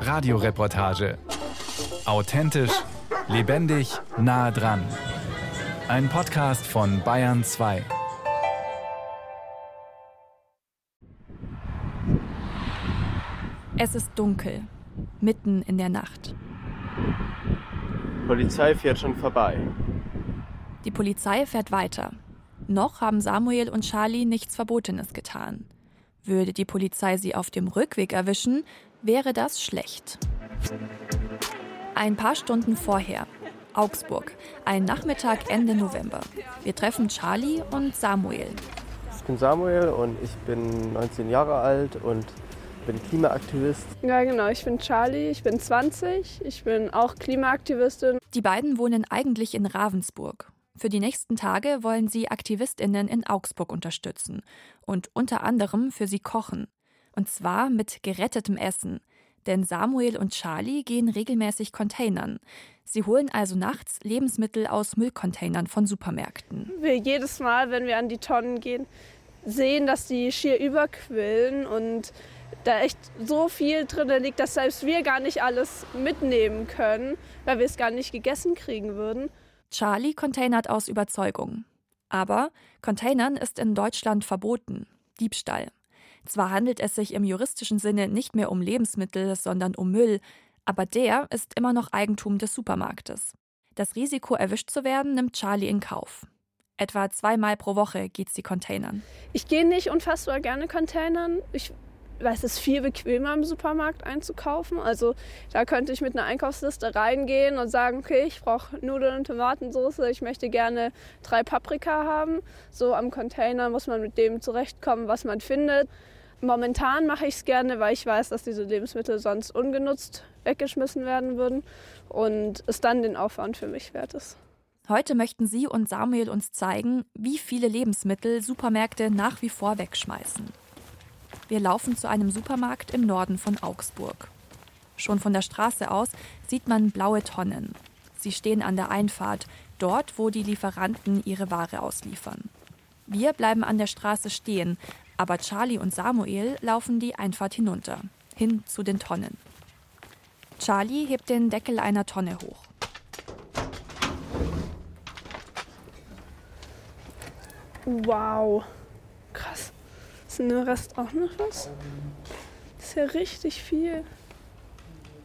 Radioreportage. Authentisch, lebendig, nah dran. Ein Podcast von Bayern 2. Es ist dunkel, mitten in der Nacht. Polizei fährt schon vorbei. Die Polizei fährt weiter. Noch haben Samuel und Charlie nichts Verbotenes getan. Würde die Polizei sie auf dem Rückweg erwischen, wäre das schlecht. Ein paar Stunden vorher, Augsburg, ein Nachmittag Ende November. Wir treffen Charlie und Samuel. Ich bin Samuel und ich bin 19 Jahre alt und bin Klimaaktivist. Ja, genau. Ich bin Charlie, ich bin 20, ich bin auch Klimaaktivistin. Die beiden wohnen eigentlich in Ravensburg. Für die nächsten Tage wollen sie Aktivistinnen in Augsburg unterstützen und unter anderem für sie kochen. Und zwar mit gerettetem Essen. Denn Samuel und Charlie gehen regelmäßig Containern. Sie holen also nachts Lebensmittel aus Müllcontainern von Supermärkten. Wir jedes Mal, wenn wir an die Tonnen gehen, sehen, dass die schier überquillen und da echt so viel drin liegt, dass selbst wir gar nicht alles mitnehmen können, weil wir es gar nicht gegessen kriegen würden. Charlie containert aus Überzeugung. Aber Containern ist in Deutschland verboten. Diebstahl. Zwar handelt es sich im juristischen Sinne nicht mehr um Lebensmittel, sondern um Müll, aber der ist immer noch Eigentum des Supermarktes. Das Risiko, erwischt zu werden, nimmt Charlie in Kauf. Etwa zweimal pro Woche geht sie Containern. Ich gehe nicht unfassbar gerne Containern. Ich weil es ist viel bequemer im Supermarkt einzukaufen. Also da könnte ich mit einer Einkaufsliste reingehen und sagen, okay, ich brauche Nudeln und Tomatensauce, ich möchte gerne drei Paprika haben. So am Container muss man mit dem zurechtkommen, was man findet. Momentan mache ich es gerne, weil ich weiß, dass diese Lebensmittel sonst ungenutzt weggeschmissen werden würden und es dann den Aufwand für mich wert ist. Heute möchten Sie und Samuel uns zeigen, wie viele Lebensmittel Supermärkte nach wie vor wegschmeißen. Wir laufen zu einem Supermarkt im Norden von Augsburg. Schon von der Straße aus sieht man blaue Tonnen. Sie stehen an der Einfahrt, dort, wo die Lieferanten ihre Ware ausliefern. Wir bleiben an der Straße stehen, aber Charlie und Samuel laufen die Einfahrt hinunter, hin zu den Tonnen. Charlie hebt den Deckel einer Tonne hoch. Wow. Ist in der Rest auch noch was? Das ist ja richtig viel.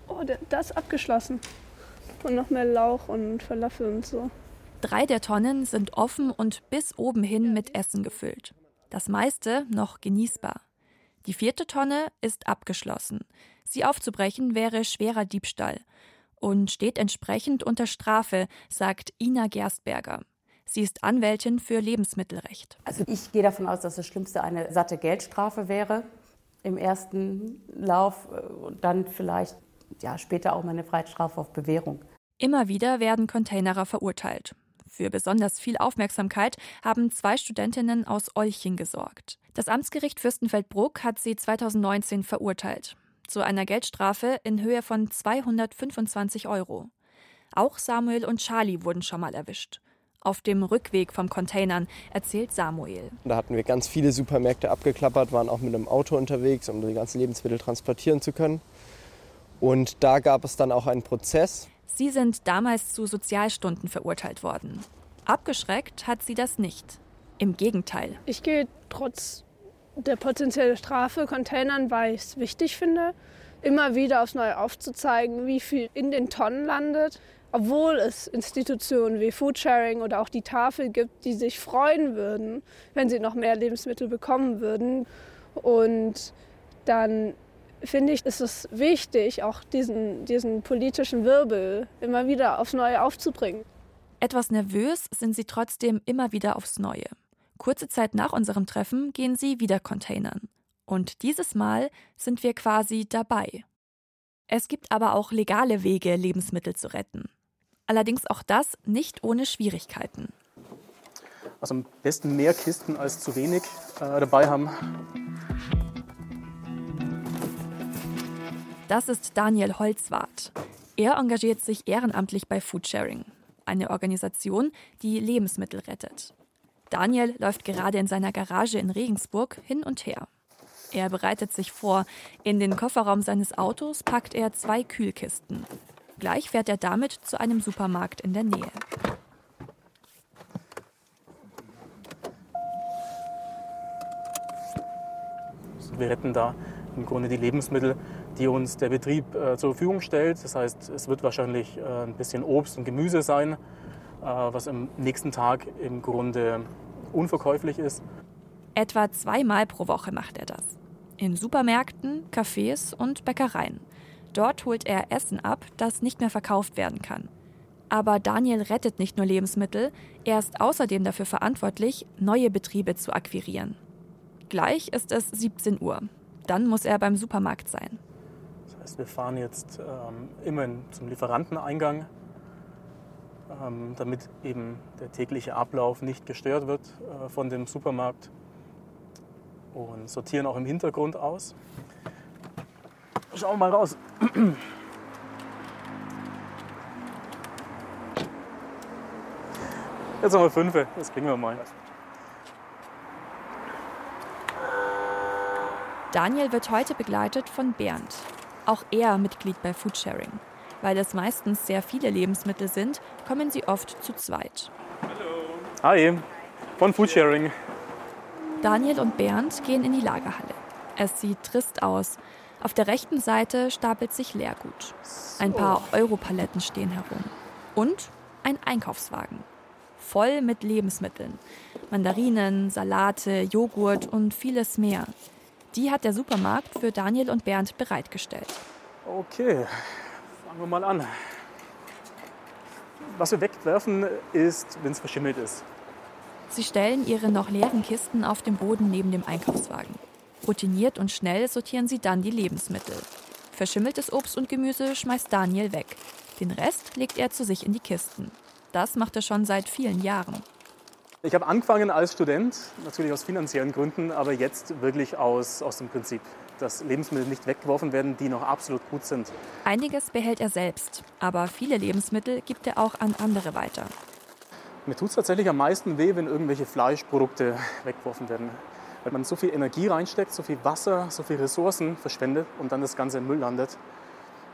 Oh, das ist abgeschlossen. Und noch mehr Lauch und Falafel und so. Drei der Tonnen sind offen und bis oben hin mit Essen gefüllt. Das meiste noch genießbar. Die vierte Tonne ist abgeschlossen. Sie aufzubrechen wäre schwerer Diebstahl und steht entsprechend unter Strafe, sagt Ina Gerstberger. Sie ist Anwältin für Lebensmittelrecht. Also ich gehe davon aus, dass das Schlimmste eine satte Geldstrafe wäre im ersten Lauf und dann vielleicht ja, später auch mal eine Freiheitsstrafe auf Bewährung. Immer wieder werden Containerer verurteilt. Für besonders viel Aufmerksamkeit haben zwei Studentinnen aus Olching gesorgt. Das Amtsgericht Fürstenfeldbruck hat sie 2019 verurteilt. Zu einer Geldstrafe in Höhe von 225 Euro. Auch Samuel und Charlie wurden schon mal erwischt. Auf dem Rückweg vom Containern, erzählt Samuel. Da hatten wir ganz viele Supermärkte abgeklappert, waren auch mit einem Auto unterwegs, um die ganzen Lebensmittel transportieren zu können. Und da gab es dann auch einen Prozess. Sie sind damals zu Sozialstunden verurteilt worden. Abgeschreckt hat sie das nicht. Im Gegenteil. Ich gehe trotz der potenziellen Strafe Containern, weil ich es wichtig finde, immer wieder aufs Neue aufzuzeigen, wie viel in den Tonnen landet, obwohl es Institutionen wie Foodsharing oder auch die Tafel gibt, die sich freuen würden, wenn sie noch mehr Lebensmittel bekommen würden. Und dann finde ich, ist es wichtig, auch diesen, diesen politischen Wirbel immer wieder aufs Neue aufzubringen. Etwas nervös sind sie trotzdem immer wieder aufs Neue. Kurze Zeit nach unserem Treffen gehen sie wieder Containern. Und dieses Mal sind wir quasi dabei. Es gibt aber auch legale Wege, Lebensmittel zu retten. Allerdings auch das nicht ohne Schwierigkeiten. Also am besten mehr Kisten als zu wenig äh, dabei haben. Das ist Daniel Holzwart. Er engagiert sich ehrenamtlich bei Foodsharing, eine Organisation, die Lebensmittel rettet. Daniel läuft gerade in seiner Garage in Regensburg hin und her. Er bereitet sich vor. In den Kofferraum seines Autos packt er zwei Kühlkisten. Gleich fährt er damit zu einem Supermarkt in der Nähe. Wir retten da im Grunde die Lebensmittel, die uns der Betrieb äh, zur Verfügung stellt. Das heißt, es wird wahrscheinlich äh, ein bisschen Obst und Gemüse sein, äh, was am nächsten Tag im Grunde unverkäuflich ist. Etwa zweimal pro Woche macht er das. In Supermärkten, Cafés und Bäckereien. Dort holt er Essen ab, das nicht mehr verkauft werden kann. Aber Daniel rettet nicht nur Lebensmittel, er ist außerdem dafür verantwortlich, neue Betriebe zu akquirieren. Gleich ist es 17 Uhr. Dann muss er beim Supermarkt sein. Das heißt, wir fahren jetzt ähm, immer zum Lieferanteneingang, ähm, damit eben der tägliche Ablauf nicht gestört wird äh, von dem Supermarkt und sortieren auch im Hintergrund aus. Schauen wir mal raus. Jetzt haben wir fünf, das kriegen wir mal. Daniel wird heute begleitet von Bernd. Auch er Mitglied bei Foodsharing. Weil es meistens sehr viele Lebensmittel sind, kommen sie oft zu zweit. Hi, von Foodsharing. Daniel und Bernd gehen in die Lagerhalle. Es sieht trist aus. Auf der rechten Seite stapelt sich Leergut. Ein paar Europaletten stehen herum. Und ein Einkaufswagen. Voll mit Lebensmitteln. Mandarinen, Salate, Joghurt und vieles mehr. Die hat der Supermarkt für Daniel und Bernd bereitgestellt. Okay, fangen wir mal an. Was wir wegwerfen ist, wenn es verschimmelt ist. Sie stellen ihre noch leeren Kisten auf dem Boden neben dem Einkaufswagen. Routiniert und schnell sortieren sie dann die Lebensmittel. Verschimmeltes Obst und Gemüse schmeißt Daniel weg. Den Rest legt er zu sich in die Kisten. Das macht er schon seit vielen Jahren. Ich habe angefangen als Student, natürlich aus finanziellen Gründen, aber jetzt wirklich aus, aus dem Prinzip, dass Lebensmittel nicht weggeworfen werden, die noch absolut gut sind. Einiges behält er selbst, aber viele Lebensmittel gibt er auch an andere weiter. Mir tut es tatsächlich am meisten weh, wenn irgendwelche Fleischprodukte weggeworfen werden. Weil man so viel Energie reinsteckt, so viel Wasser, so viel Ressourcen verschwendet und dann das Ganze im Müll landet.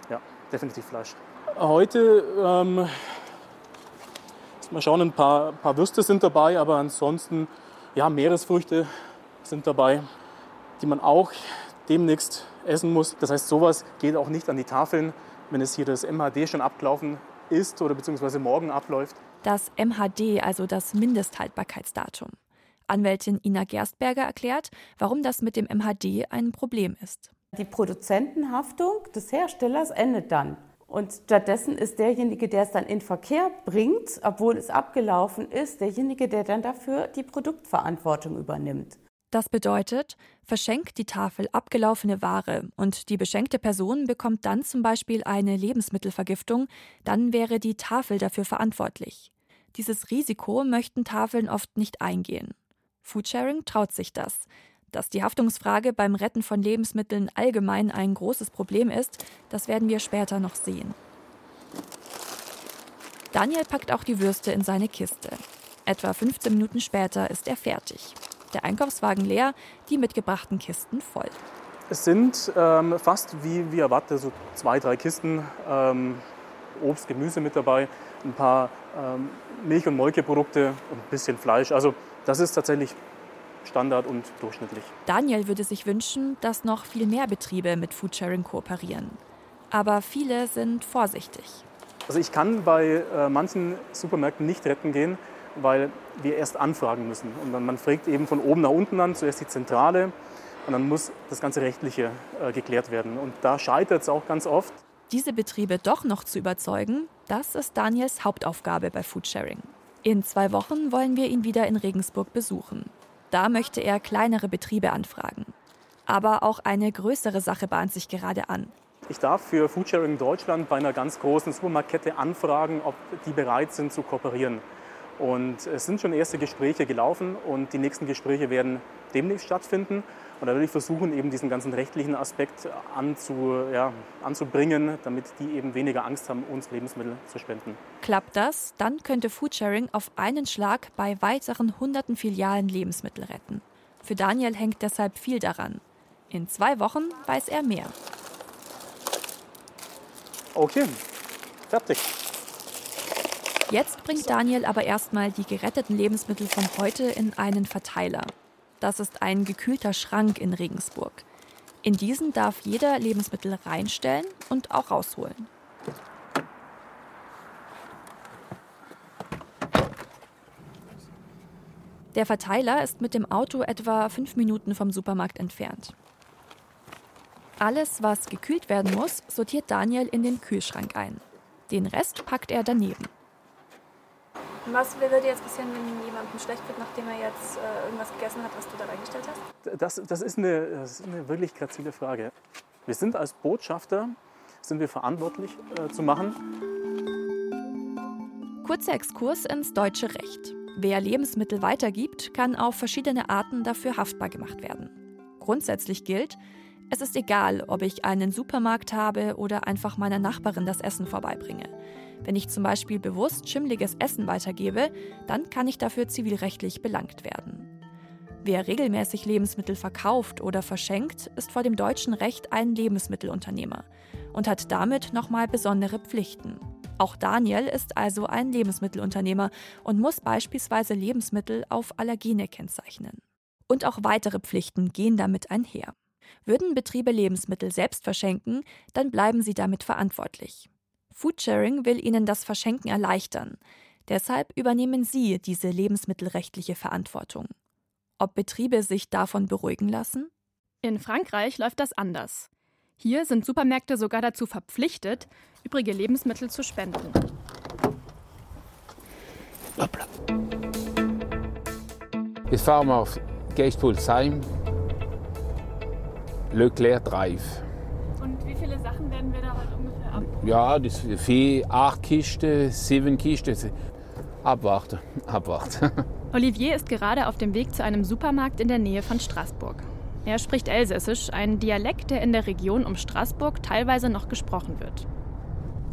Ja, definitiv Fleisch. Heute, ähm, mal schauen, ein paar, paar Würste sind dabei, aber ansonsten, ja, Meeresfrüchte sind dabei, die man auch demnächst essen muss. Das heißt, sowas geht auch nicht an die Tafeln, wenn es hier das MHD schon abgelaufen ist oder beziehungsweise morgen abläuft. Das MHD, also das Mindesthaltbarkeitsdatum. Anwältin Ina Gerstberger erklärt, warum das mit dem MHD ein Problem ist. Die Produzentenhaftung des Herstellers endet dann. Und stattdessen ist derjenige, der es dann in Verkehr bringt, obwohl es abgelaufen ist, derjenige, der dann dafür die Produktverantwortung übernimmt. Das bedeutet, verschenkt die Tafel abgelaufene Ware und die beschenkte Person bekommt dann zum Beispiel eine Lebensmittelvergiftung, dann wäre die Tafel dafür verantwortlich. Dieses Risiko möchten Tafeln oft nicht eingehen. Foodsharing traut sich das. Dass die Haftungsfrage beim Retten von Lebensmitteln allgemein ein großes Problem ist, das werden wir später noch sehen. Daniel packt auch die Würste in seine Kiste. Etwa 15 Minuten später ist er fertig. Der Einkaufswagen leer, die mitgebrachten Kisten voll. Es sind ähm, fast wie, wie erwartet, so zwei, drei Kisten ähm, Obst, Gemüse mit dabei, ein paar ähm, Milch- und Molkeprodukte und ein bisschen Fleisch. Also das ist tatsächlich Standard und durchschnittlich. Daniel würde sich wünschen, dass noch viel mehr Betriebe mit Foodsharing kooperieren. Aber viele sind vorsichtig. Also ich kann bei äh, manchen Supermärkten nicht retten gehen, weil wir erst anfragen müssen. Und dann, man fragt eben von oben nach unten an, zuerst die Zentrale und dann muss das ganze Rechtliche äh, geklärt werden. Und da scheitert es auch ganz oft. Diese Betriebe doch noch zu überzeugen, das ist Daniels Hauptaufgabe bei Foodsharing. In zwei Wochen wollen wir ihn wieder in Regensburg besuchen. Da möchte er kleinere Betriebe anfragen. Aber auch eine größere Sache bahnt sich gerade an. Ich darf für Foodsharing Deutschland bei einer ganz großen Supermarktkette anfragen, ob die bereit sind zu kooperieren. Und es sind schon erste Gespräche gelaufen und die nächsten Gespräche werden demnächst stattfinden. Und da will ich versuchen, eben diesen ganzen rechtlichen Aspekt anzu, ja, anzubringen, damit die eben weniger Angst haben, uns Lebensmittel zu spenden. Klappt das, dann könnte Foodsharing auf einen Schlag bei weiteren hunderten Filialen Lebensmittel retten. Für Daniel hängt deshalb viel daran. In zwei Wochen weiß er mehr. Okay, fertig. Jetzt bringt Daniel aber erstmal die geretteten Lebensmittel von heute in einen Verteiler. Das ist ein gekühlter Schrank in Regensburg. In diesen darf jeder Lebensmittel reinstellen und auch rausholen. Der Verteiler ist mit dem Auto etwa fünf Minuten vom Supermarkt entfernt. Alles, was gekühlt werden muss, sortiert Daniel in den Kühlschrank ein. Den Rest packt er daneben. Was würde jetzt passieren, wenn jemandem schlecht wird, nachdem er jetzt äh, irgendwas gegessen hat, was du da reingestellt hast? Das, das, ist eine, das ist eine wirklich grazile Frage. Wir sind als Botschafter sind wir verantwortlich äh, zu machen. Kurzer Exkurs ins deutsche Recht. Wer Lebensmittel weitergibt, kann auf verschiedene Arten dafür haftbar gemacht werden. Grundsätzlich gilt, es ist egal, ob ich einen Supermarkt habe oder einfach meiner Nachbarin das Essen vorbeibringe. Wenn ich zum Beispiel bewusst schimmliges Essen weitergebe, dann kann ich dafür zivilrechtlich belangt werden. Wer regelmäßig Lebensmittel verkauft oder verschenkt, ist vor dem deutschen Recht ein Lebensmittelunternehmer und hat damit nochmal besondere Pflichten. Auch Daniel ist also ein Lebensmittelunternehmer und muss beispielsweise Lebensmittel auf Allergene kennzeichnen. Und auch weitere Pflichten gehen damit einher. Würden Betriebe Lebensmittel selbst verschenken, dann bleiben sie damit verantwortlich. Foodsharing will ihnen das Verschenken erleichtern. Deshalb übernehmen sie diese lebensmittelrechtliche Verantwortung. Ob Betriebe sich davon beruhigen lassen? In Frankreich läuft das anders. Hier sind Supermärkte sogar dazu verpflichtet, übrige Lebensmittel zu spenden. Jetzt fahren wir auf Geestpolsheim, Leclerc Drive. Und wie viele Sachen werden wir da halt ungefähr ab? Ja, das vier, acht Kisten, sieben Kisten. Abwarten, abwarten. Olivier ist gerade auf dem Weg zu einem Supermarkt in der Nähe von Straßburg. Er spricht Elsässisch, ein Dialekt, der in der Region um Straßburg teilweise noch gesprochen wird.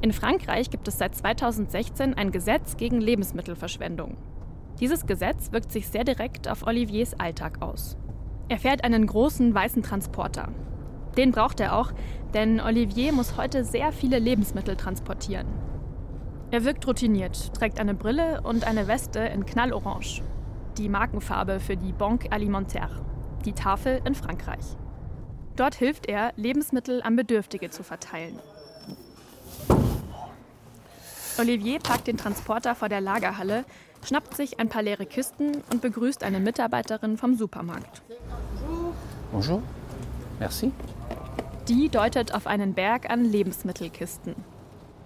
In Frankreich gibt es seit 2016 ein Gesetz gegen Lebensmittelverschwendung. Dieses Gesetz wirkt sich sehr direkt auf Oliviers Alltag aus. Er fährt einen großen weißen Transporter. Den braucht er auch, denn Olivier muss heute sehr viele Lebensmittel transportieren. Er wirkt routiniert, trägt eine Brille und eine Weste in Knallorange, die Markenfarbe für die Banque Alimentaire, die Tafel in Frankreich. Dort hilft er, Lebensmittel an Bedürftige zu verteilen. Olivier parkt den Transporter vor der Lagerhalle, schnappt sich ein paar leere Kisten und begrüßt eine Mitarbeiterin vom Supermarkt. Bonjour. Merci. Die deutet auf einen Berg an Lebensmittelkisten.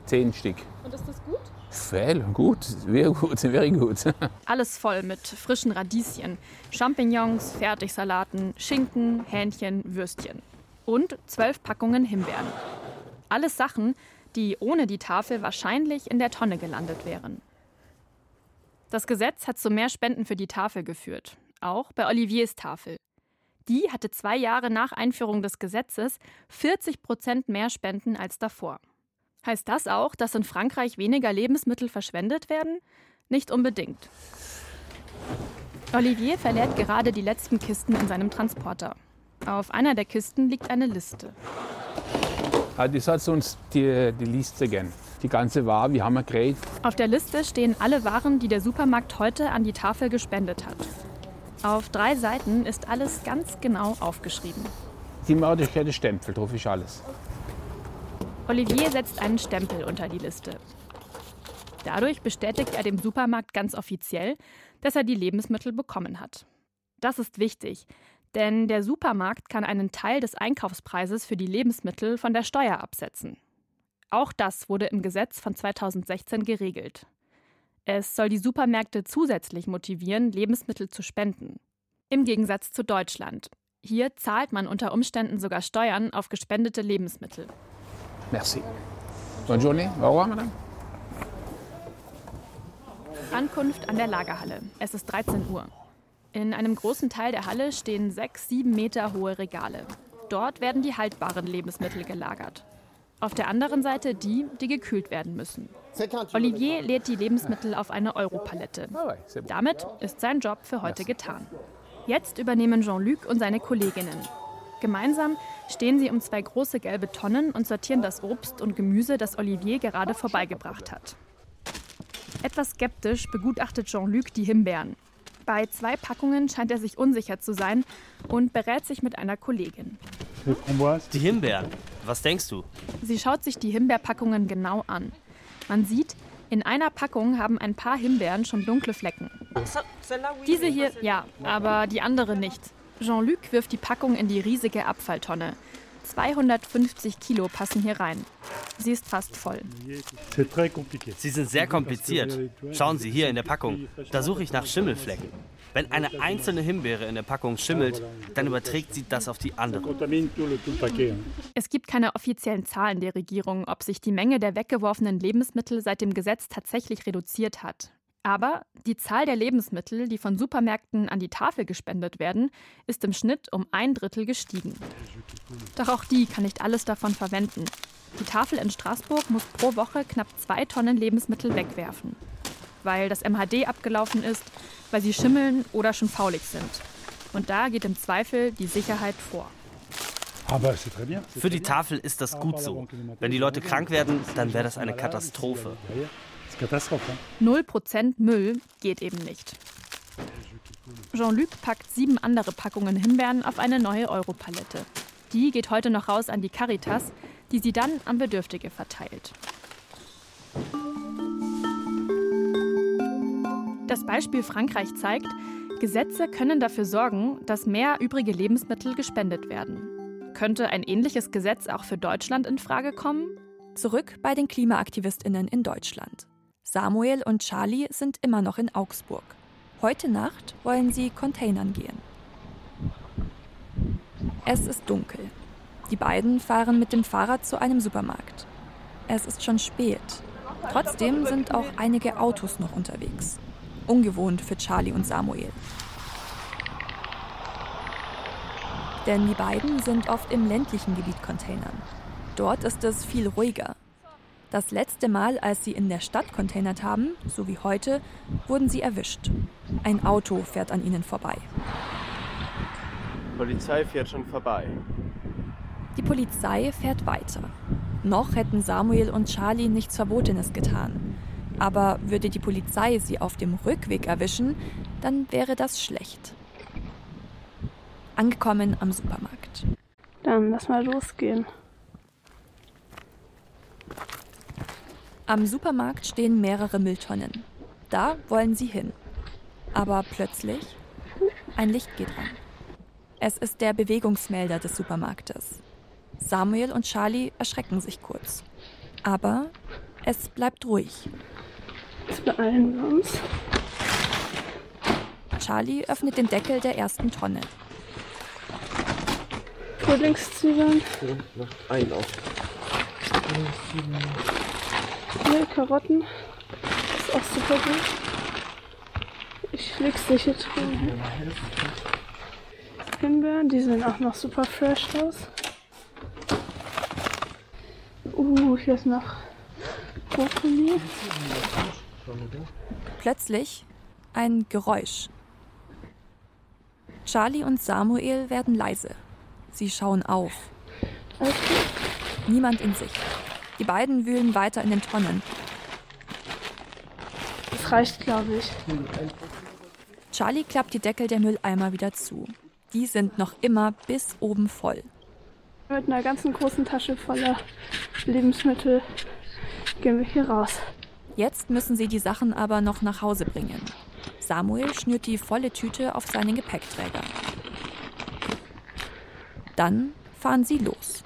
Zehn Stück. Und ist das gut? Viel, gut, sehr gut, very gut. Alles voll mit frischen Radieschen, Champignons, Fertigsalaten, Schinken, Hähnchen, Würstchen. Und zwölf Packungen Himbeeren. Alles Sachen, die ohne die Tafel wahrscheinlich in der Tonne gelandet wären. Das Gesetz hat zu mehr Spenden für die Tafel geführt, auch bei Oliviers Tafel. Die hatte zwei Jahre nach Einführung des Gesetzes 40 Prozent mehr Spenden als davor. Heißt das auch, dass in Frankreich weniger Lebensmittel verschwendet werden? Nicht unbedingt. Olivier verleert gerade die letzten Kisten in seinem Transporter. Auf einer der Kisten liegt eine Liste. Ah, das hat uns die, die Liste gegeben. Die ganze Ware, wir haben gekriegt. Auf der Liste stehen alle Waren, die der Supermarkt heute an die Tafel gespendet hat. Auf drei Seiten ist alles ganz genau aufgeschrieben. Die Mördigkeit Stempel, drauf ist alles. Olivier setzt einen Stempel unter die Liste. Dadurch bestätigt er dem Supermarkt ganz offiziell, dass er die Lebensmittel bekommen hat. Das ist wichtig, denn der Supermarkt kann einen Teil des Einkaufspreises für die Lebensmittel von der Steuer absetzen. Auch das wurde im Gesetz von 2016 geregelt. Es soll die Supermärkte zusätzlich motivieren, Lebensmittel zu spenden. Im Gegensatz zu Deutschland. Hier zahlt man unter Umständen sogar Steuern auf gespendete Lebensmittel. Merci. Bonne journée. Au revoir, madame. Ankunft an der Lagerhalle. Es ist 13 Uhr. In einem großen Teil der Halle stehen sechs, sieben Meter hohe Regale. Dort werden die haltbaren Lebensmittel gelagert. Auf der anderen Seite die, die gekühlt werden müssen. Olivier lädt die Lebensmittel auf eine Europalette. Damit ist sein Job für heute getan. Jetzt übernehmen Jean-Luc und seine Kolleginnen. Gemeinsam stehen sie um zwei große gelbe Tonnen und sortieren das Obst und Gemüse, das Olivier gerade vorbeigebracht hat. Etwas skeptisch begutachtet Jean-Luc die Himbeeren. Bei zwei Packungen scheint er sich unsicher zu sein und berät sich mit einer Kollegin. Die Himbeeren, was denkst du? Sie schaut sich die Himbeerpackungen genau an. Man sieht, in einer Packung haben ein paar Himbeeren schon dunkle Flecken. Diese hier, ja, aber die andere nicht. Jean-Luc wirft die Packung in die riesige Abfalltonne. 250 Kilo passen hier rein. Sie ist fast voll. Sie sind sehr kompliziert. Schauen Sie hier in der Packung. Da suche ich nach Schimmelflecken. Wenn eine einzelne Himbeere in der Packung schimmelt, dann überträgt sie das auf die andere. Es gibt keine offiziellen Zahlen der Regierung, ob sich die Menge der weggeworfenen Lebensmittel seit dem Gesetz tatsächlich reduziert hat. Aber die Zahl der Lebensmittel, die von Supermärkten an die Tafel gespendet werden, ist im Schnitt um ein Drittel gestiegen. Doch auch die kann nicht alles davon verwenden. Die Tafel in Straßburg muss pro Woche knapp zwei Tonnen Lebensmittel wegwerfen. Weil das MHD abgelaufen ist, weil sie schimmeln oder schon faulig sind. Und da geht im Zweifel die Sicherheit vor. Für die Tafel ist das gut so. Wenn die Leute krank werden, dann wäre das eine Katastrophe. Null Prozent Müll geht eben nicht. Jean-Luc packt sieben andere Packungen Himbeeren auf eine neue Europalette. Die geht heute noch raus an die Caritas, die sie dann an Bedürftige verteilt. Das Beispiel Frankreich zeigt, Gesetze können dafür sorgen, dass mehr übrige Lebensmittel gespendet werden. Könnte ein ähnliches Gesetz auch für Deutschland in Frage kommen? Zurück bei den Klimaaktivistinnen in Deutschland. Samuel und Charlie sind immer noch in Augsburg. Heute Nacht wollen sie Containern gehen. Es ist dunkel. Die beiden fahren mit dem Fahrrad zu einem Supermarkt. Es ist schon spät. Trotzdem sind auch einige Autos noch unterwegs. Ungewohnt für Charlie und Samuel. Denn die beiden sind oft im ländlichen Gebiet Containern. Dort ist es viel ruhiger. Das letzte Mal, als sie in der Stadt containert haben, so wie heute, wurden sie erwischt. Ein Auto fährt an ihnen vorbei. Die Polizei fährt schon vorbei. Die Polizei fährt weiter. Noch hätten Samuel und Charlie nichts Verbotenes getan. Aber würde die Polizei sie auf dem Rückweg erwischen, dann wäre das schlecht. Angekommen am Supermarkt. Dann lass mal losgehen. Am Supermarkt stehen mehrere Mülltonnen. Da wollen sie hin. Aber plötzlich ein Licht geht an. Es ist der Bewegungsmelder des Supermarktes. Samuel und Charlie erschrecken sich kurz. Aber es bleibt ruhig. Jetzt beeilen wir uns. Charlie öffnet den Deckel der ersten Tonne. Frühlingszwiebeln. Ja, macht ein auf. Hier, Karotten. Ist auch super gut. Ich leg's nicht hier drin. Himbeeren, die sehen auch noch super fresh aus. Uh, hier ist noch Brokkoli. Plötzlich ein Geräusch. Charlie und Samuel werden leise. Sie schauen auf. Gut. Niemand in Sicht. Die beiden wühlen weiter in den Tonnen. Das reicht, glaube ich. Charlie klappt die Deckel der Mülleimer wieder zu. Die sind noch immer bis oben voll. Mit einer ganzen großen Tasche voller Lebensmittel gehen wir hier raus. Jetzt müssen sie die Sachen aber noch nach Hause bringen. Samuel schnürt die volle Tüte auf seinen Gepäckträger. Dann fahren sie los.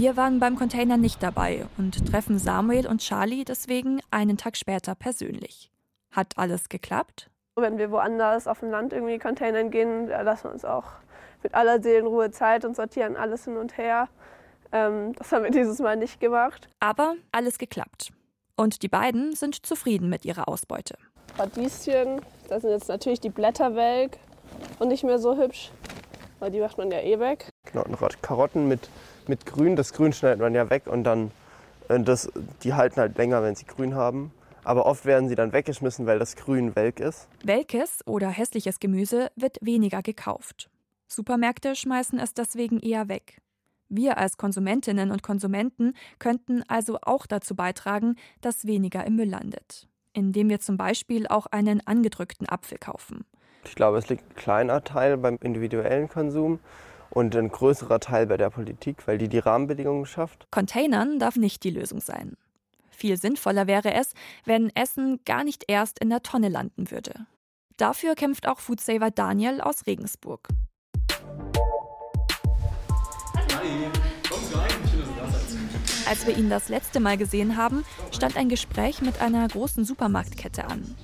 Wir waren beim Container nicht dabei und treffen Samuel und Charlie deswegen einen Tag später persönlich. Hat alles geklappt? Wenn wir woanders auf dem Land irgendwie Containern gehen, da lassen wir uns auch mit aller Seelenruhe Zeit und sortieren alles hin und her. Ähm, das haben wir dieses Mal nicht gemacht. Aber alles geklappt. Und die beiden sind zufrieden mit ihrer Ausbeute. Radieschen, da sind jetzt natürlich die Blätter weg und nicht mehr so hübsch, weil die macht man ja eh weg. Genau, und Karotten mit, mit Grün. Das Grün schneidet man ja weg und dann, äh, das, die halten halt länger, wenn sie grün haben. Aber oft werden sie dann weggeschmissen, weil das Grün welk ist. Welkes oder hässliches Gemüse wird weniger gekauft. Supermärkte schmeißen es deswegen eher weg. Wir als Konsumentinnen und Konsumenten könnten also auch dazu beitragen, dass weniger im Müll landet, indem wir zum Beispiel auch einen angedrückten Apfel kaufen. Ich glaube, es liegt ein kleiner Teil beim individuellen Konsum und ein größerer Teil bei der Politik, weil die die Rahmenbedingungen schafft. Containern darf nicht die Lösung sein. Viel sinnvoller wäre es, wenn Essen gar nicht erst in der Tonne landen würde. Dafür kämpft auch Foodsaver Daniel aus Regensburg. Als wir ihn das letzte Mal gesehen haben, stand ein Gespräch mit einer großen Supermarktkette an.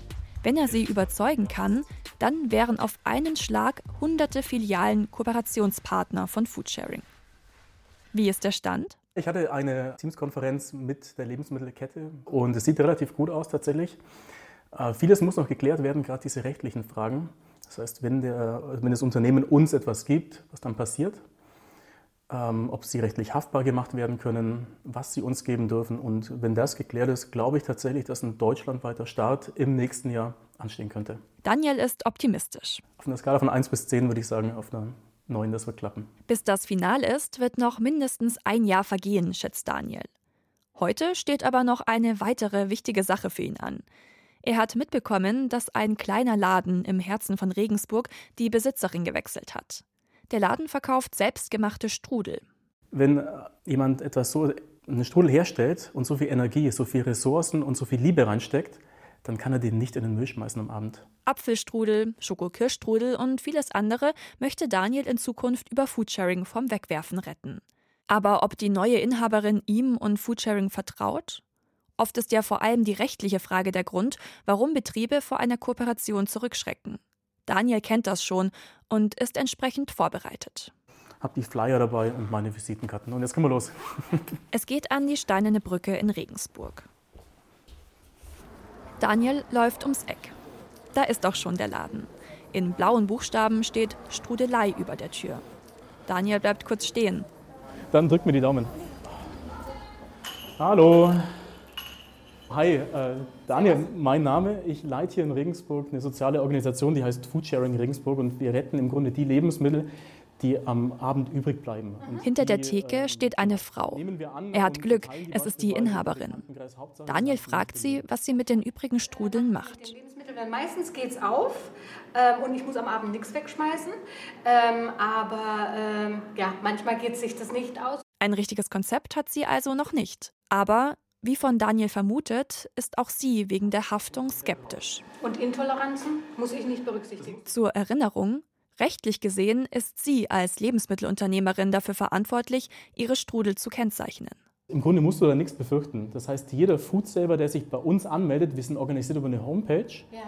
Wenn er sie überzeugen kann, dann wären auf einen Schlag hunderte Filialen Kooperationspartner von Foodsharing. Wie ist der Stand? Ich hatte eine Teamskonferenz mit der Lebensmittelkette und es sieht relativ gut aus tatsächlich. Äh, vieles muss noch geklärt werden, gerade diese rechtlichen Fragen. Das heißt, wenn, der, wenn das Unternehmen uns etwas gibt, was dann passiert, ähm, ob sie rechtlich haftbar gemacht werden können, was sie uns geben dürfen. Und wenn das geklärt ist, glaube ich tatsächlich, dass ein deutschlandweiter Start im nächsten Jahr anstehen könnte. Daniel ist optimistisch. Auf einer Skala von 1 bis 10 würde ich sagen, auf einer 9, das wird klappen. Bis das Final ist, wird noch mindestens ein Jahr vergehen, schätzt Daniel. Heute steht aber noch eine weitere wichtige Sache für ihn an. Er hat mitbekommen, dass ein kleiner Laden im Herzen von Regensburg die Besitzerin gewechselt hat. Der Laden verkauft selbstgemachte Strudel. Wenn jemand etwas so, einen Strudel herstellt und so viel Energie, so viel Ressourcen und so viel Liebe reinsteckt, dann kann er den nicht in den Müll schmeißen am Abend. Apfelstrudel, Schokokirschstrudel und vieles andere möchte Daniel in Zukunft über Foodsharing vom Wegwerfen retten. Aber ob die neue Inhaberin ihm und Foodsharing vertraut? Oft ist ja vor allem die rechtliche Frage der Grund, warum Betriebe vor einer Kooperation zurückschrecken. Daniel kennt das schon und ist entsprechend vorbereitet. Hab die Flyer dabei und meine Visitenkarten. Und jetzt können wir los. es geht an die Steinerne Brücke in Regensburg. Daniel läuft ums Eck. Da ist auch schon der Laden. In blauen Buchstaben steht Strudelei über der Tür. Daniel bleibt kurz stehen. Dann drückt mir die Daumen. Hallo. Hi, äh, Daniel, mein Name. Ich leite hier in Regensburg eine soziale Organisation, die heißt Foodsharing Regensburg und wir retten im Grunde die Lebensmittel, die am Abend übrig bleiben. Und Hinter der Theke äh, steht eine Frau. Er hat Glück, es ist die Inhaberin. Daniel fragt sie, was sie mit den übrigen Strudeln macht. Meistens geht es auf ähm, und ich muss am Abend nichts wegschmeißen. Ähm, aber ähm, ja, manchmal geht sich das nicht aus. Ein richtiges Konzept hat sie also noch nicht. Aber wie von Daniel vermutet, ist auch sie wegen der Haftung skeptisch. Und Intoleranzen muss ich nicht berücksichtigen. Zur Erinnerung, rechtlich gesehen ist sie als Lebensmittelunternehmerin dafür verantwortlich, ihre Strudel zu kennzeichnen. Im Grunde musst du da nichts befürchten. Das heißt, jeder Foodsaver, der sich bei uns anmeldet, wir sind organisiert über eine Homepage, ja.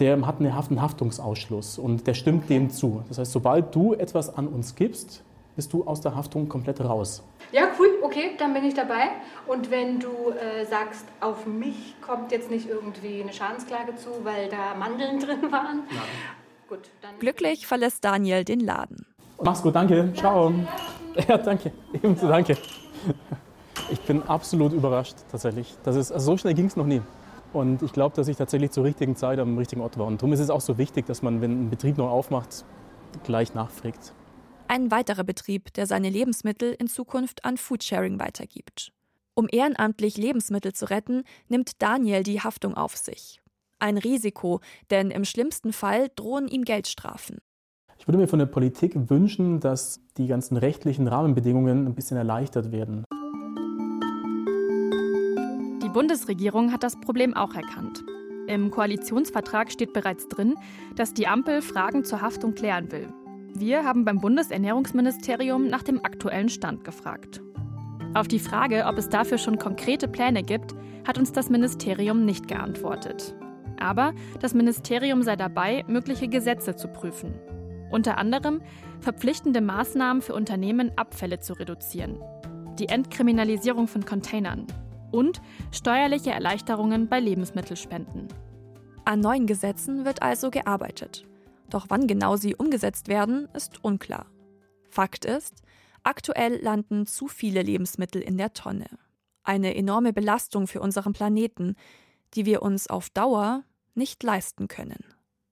der hat einen Haftungsausschluss und der stimmt dem zu. Das heißt, sobald du etwas an uns gibst, bist du aus der Haftung komplett raus. Ja, cool, okay, dann bin ich dabei. Und wenn du äh, sagst, auf mich kommt jetzt nicht irgendwie eine Schadensklage zu, weil da Mandeln drin waren. Nein. Gut, dann Glücklich verlässt Daniel den Laden. Mach's gut, danke. Ciao. Ja, danke. Ebenso, danke. Ich bin absolut überrascht, tatsächlich. Das ist, also so schnell ging es noch nie. Und ich glaube, dass ich tatsächlich zur richtigen Zeit am richtigen Ort war. Und darum ist es auch so wichtig, dass man, wenn ein Betrieb noch aufmacht, gleich nachfragt. Ein weiterer Betrieb, der seine Lebensmittel in Zukunft an Foodsharing weitergibt. Um ehrenamtlich Lebensmittel zu retten, nimmt Daniel die Haftung auf sich. Ein Risiko, denn im schlimmsten Fall drohen ihm Geldstrafen. Ich würde mir von der Politik wünschen, dass die ganzen rechtlichen Rahmenbedingungen ein bisschen erleichtert werden. Die Bundesregierung hat das Problem auch erkannt. Im Koalitionsvertrag steht bereits drin, dass die Ampel Fragen zur Haftung klären will. Wir haben beim Bundesernährungsministerium nach dem aktuellen Stand gefragt. Auf die Frage, ob es dafür schon konkrete Pläne gibt, hat uns das Ministerium nicht geantwortet. Aber das Ministerium sei dabei, mögliche Gesetze zu prüfen. Unter anderem verpflichtende Maßnahmen für Unternehmen, Abfälle zu reduzieren, die Entkriminalisierung von Containern und steuerliche Erleichterungen bei Lebensmittelspenden. An neuen Gesetzen wird also gearbeitet. Doch wann genau sie umgesetzt werden, ist unklar. Fakt ist, aktuell landen zu viele Lebensmittel in der Tonne. Eine enorme Belastung für unseren Planeten, die wir uns auf Dauer nicht leisten können.